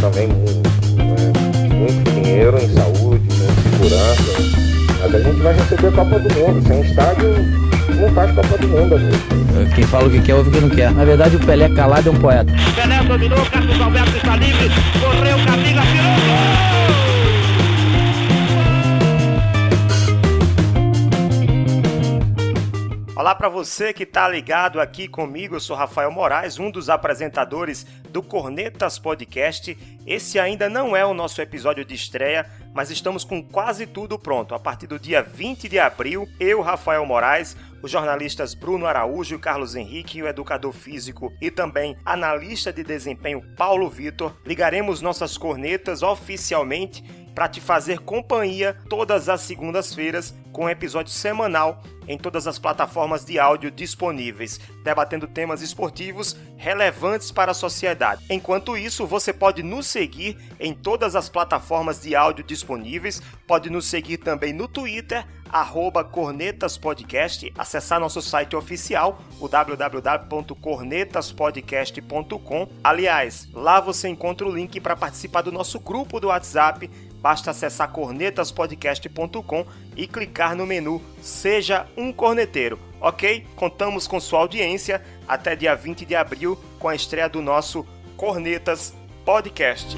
também muito, né? muito dinheiro em saúde, em segurança. Mas a gente vai receber a Copa do Mundo. Sem estádio, não faz Copa do Mundo, amigo. Quem fala o que quer, ouve o que não quer. Na verdade, o Pelé calado é um poeta. Pelé dominou, Carlos Alberto está livre, correu, Camila, tirou, gol! Olá para você que está ligado aqui comigo, eu sou Rafael Moraes, um dos apresentadores do Cornetas Podcast. Esse ainda não é o nosso episódio de estreia, mas estamos com quase tudo pronto. A partir do dia 20 de abril, eu, Rafael Moraes, os jornalistas Bruno Araújo Carlos Henrique, o educador físico e também analista de desempenho Paulo Vitor, ligaremos nossas cornetas oficialmente para te fazer companhia todas as segundas-feiras com episódio semanal em todas as plataformas de áudio disponíveis, debatendo temas esportivos relevantes para a sociedade. Enquanto isso, você pode nos seguir em todas as plataformas de áudio disponíveis, pode nos seguir também no Twitter, arroba cornetaspodcast, acessar nosso site oficial, o www.cornetaspodcast.com. Aliás, lá você encontra o link para participar do nosso grupo do WhatsApp Basta acessar cornetaspodcast.com e clicar no menu Seja um Corneteiro, ok? Contamos com sua audiência até dia 20 de abril com a estreia do nosso Cornetas Podcast.